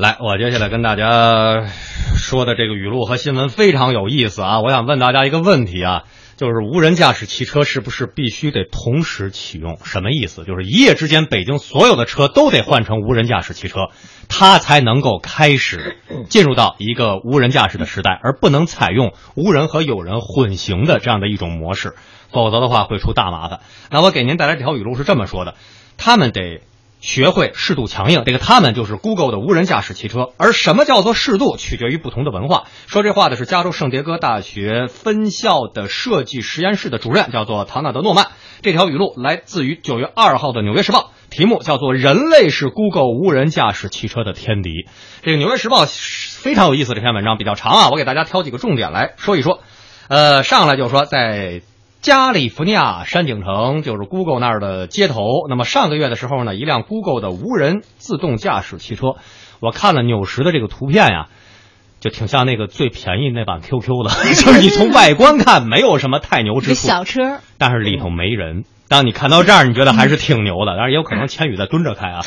来，我接下来跟大家说的这个语录和新闻非常有意思啊！我想问大家一个问题啊，就是无人驾驶汽车是不是必须得同时启用？什么意思？就是一夜之间，北京所有的车都得换成无人驾驶汽车，它才能够开始进入到一个无人驾驶的时代，而不能采用无人和有人混行的这样的一种模式，否则的话会出大麻烦。那我给您带来这条语录是这么说的：他们得。学会适度强硬，这个他们就是 Google 的无人驾驶汽车。而什么叫做适度，取决于不同的文化。说这话的是加州圣迭戈大学分校的设计实验室的主任，叫做唐纳德诺曼。这条语录来自于九月二号的《纽约时报》，题目叫做“人类是 Google 无人驾驶汽车的天敌”。这个《纽约时报》非常有意思，这篇文章比较长啊，我给大家挑几个重点来说一说。呃，上来就说在。加利福尼亚山景城就是 Google 那儿的街头。那么上个月的时候呢，一辆 Google 的无人自动驾驶汽车，我看了纽时的这个图片呀，就挺像那个最便宜那版 QQ 的，就是你从外观看没有什么太牛之处，小车，但是里头没人。当你看到这儿，你觉得还是挺牛的，当然也有可能千羽在蹲着开啊。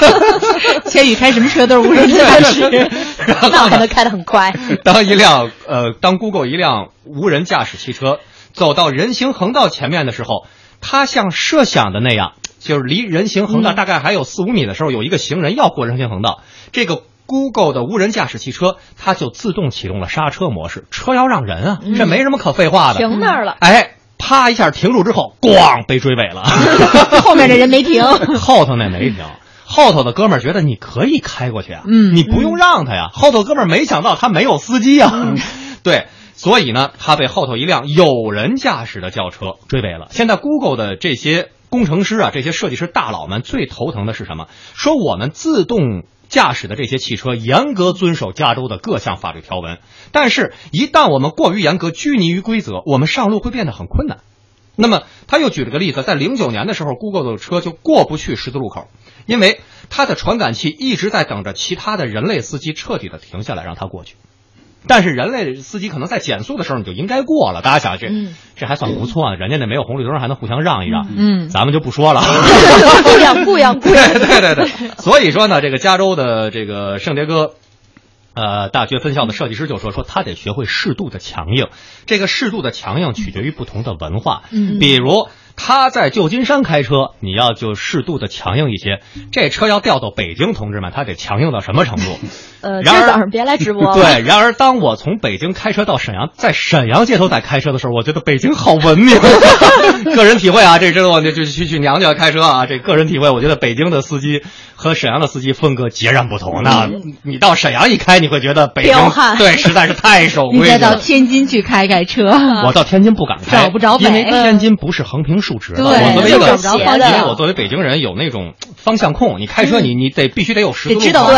千羽开什么车都是无人驾驶，那还能开得很快。当一辆呃，当 Google 一辆无人驾驶汽车。走到人行横道前面的时候，他像设想的那样，就是离人行横道大概还有四五米的时候，有一个行人要过人行横道，这个 Google 的无人驾驶汽车，它就自动启动了刹车模式，车要让人啊，这没什么可废话的，停那儿了，哎，啪一下停住之后，咣被追尾了，后面的人没停，后头那没停，后头的哥们儿觉得你可以开过去啊，嗯，你不用让他呀，后头哥们儿没想到他没有司机啊，对。所以呢，他被后头一辆有人驾驶的轿车追尾了。现在，Google 的这些工程师啊，这些设计师大佬们最头疼的是什么？说我们自动驾驶的这些汽车严格遵守加州的各项法律条文，但是，一旦我们过于严格，拘泥于规则，我们上路会变得很困难。那么，他又举了个例子，在零九年的时候，Google 的车就过不去十字路口，因为它的传感器一直在等着其他的人类司机彻底的停下来，让它过去。但是人类司机可能在减速的时候你就应该过了，大家想这这还算不错，人家那没有红绿灯还能互相让一让，嗯，咱们就不说了，对 对对，所以说呢，这个加州的这个圣迭戈，呃，大学分校的设计师就说说他得学会适度的强硬，这个适度的强硬取决于不同的文化，嗯，比如。他在旧金山开车，你要就适度的强硬一些。这车要调到北京，同志们，他得强硬到什么程度？呃，今儿早上别来直播。对，然而当我从北京开车到沈阳，在沈阳街头在开车的时候，我觉得北京好文明。个人体会啊，这知道就就去去娘家开车啊，这个人体会，我觉得北京的司机和沈阳的司机风格截然不同。那你到沈阳一开，你会觉得北京对实在是太守 规矩。你再到天津去开开车，我到天津不敢开，找不着因为天津不是横平。竖直的，我作为一个，因为我作为北京人有那种方向控，你开车你你得必须得有十字路口，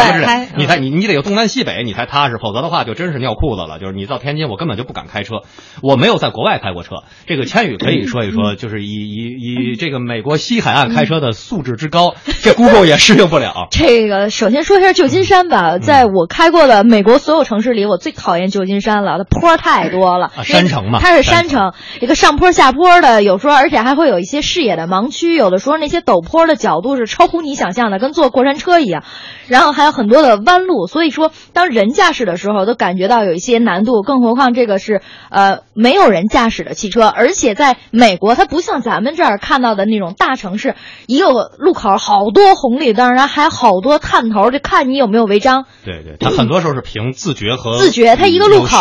你才你你得有东南西北，你才踏实，否则的话就真是尿裤子了。就是你到天津，我根本就不敢开车，我没有在国外开过车。这个千羽可以说一说，就是以以以这个美国西海岸开车的素质之高，这 Google 也适应不了。这个首先说一下旧金山吧，在我开过的美国所有城市里，我最讨厌旧金山了，它坡太多了，山城嘛，它是山城，一个上坡下坡的，有时候而且还。会有一些视野的盲区，有的时候那些陡坡的角度是超乎你想象的，跟坐过山车一样。然后还有很多的弯路，所以说当人驾驶的时候都感觉到有一些难度，更何况这个是呃没有人驾驶的汽车，而且在美国它不像咱们这儿看到的那种大城市，一个路口好多红绿灯，然后还好多探头，就看你有没有违章。对对，它很多时候是凭自觉和自觉，它一个路口，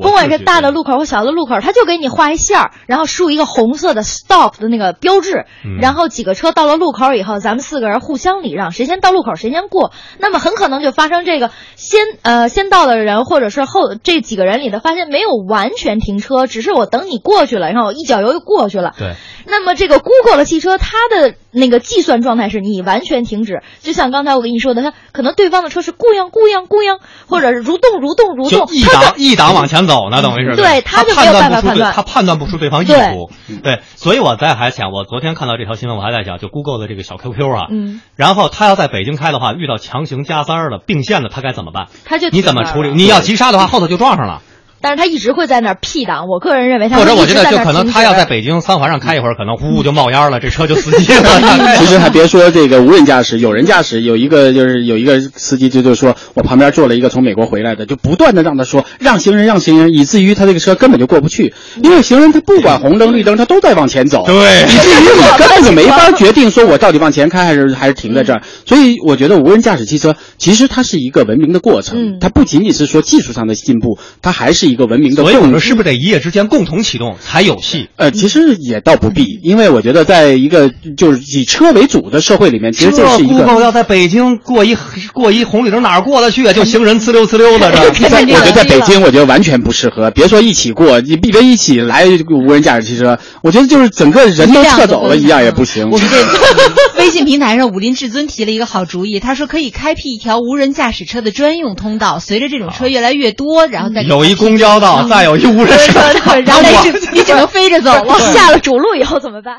不管是大的路口或小的路口，它就给你画一线儿，然后竖一个红色的 stop。的那个标志，然后几个车到了路口以后，咱们四个人互相礼让，谁先到路口谁先过。那么很可能就发生这个先呃先到的人，或者是后这几个人里的发现没有完全停车，只是我等你过去了，然后一脚油就过去了。对。那么这个 Google 的汽车，它的那个计算状态是你完全停止，就像刚才我跟你说的，它可能对方的车是咕样咕样咕样，或者是蠕动蠕动蠕动，一档一档往前走呢，等于是。对，他就没有办法判断，他判断不出对方意图。对，所以我在还想，我昨天看到这条新闻，我还在想，就 Google 的这个小 QQ 啊，嗯，然后他要在北京开的话，遇到强行加塞儿的并线的，他该怎么办？他就你怎么处理？你要急刹的话，后头就撞上了。但是他一直会在那儿 P 档。我个人认为他或者我觉得就可能他要在北京三环上开一会儿，可能呼就冒烟了，这车就死机了。其实还别说这个无人驾驶，有人驾驶，有一个就是有一个司机就就说我旁边坐了一个从美国回来的，就不断的让他说让行人让行人，以至于他这个车根本就过不去，因为行人他不管红灯绿灯他都在往前走，对以至于你根本就没法决定说我到底往前开还是还是停在这儿。所以我觉得无人驾驶汽车其实它是一个文明的过程，嗯它不仅仅是说技术上的进步，它还是一个文明的所以我们说是不是得一夜之间共同启动才有戏？呃，其实也倒不必，因为我觉得在一个就是以车为主的社会里面，其实这是一个。顾要在北京过一过一红绿灯哪儿过得去啊？就行人呲溜呲溜的这。在 我觉得在北京，我觉得完全不适合。别说一起过，你别一起来无人驾驶汽车，我觉得就是整个人都撤走了一样也不行。我们这微信平台上，武林至尊提了一个好主意，他说可以开辟一条无人驾驶车的专用通道，随着这种车越来越多，然后再有一公交道，再有一无人车道，然后你只你只能飞着走了。下了主路以后怎么办？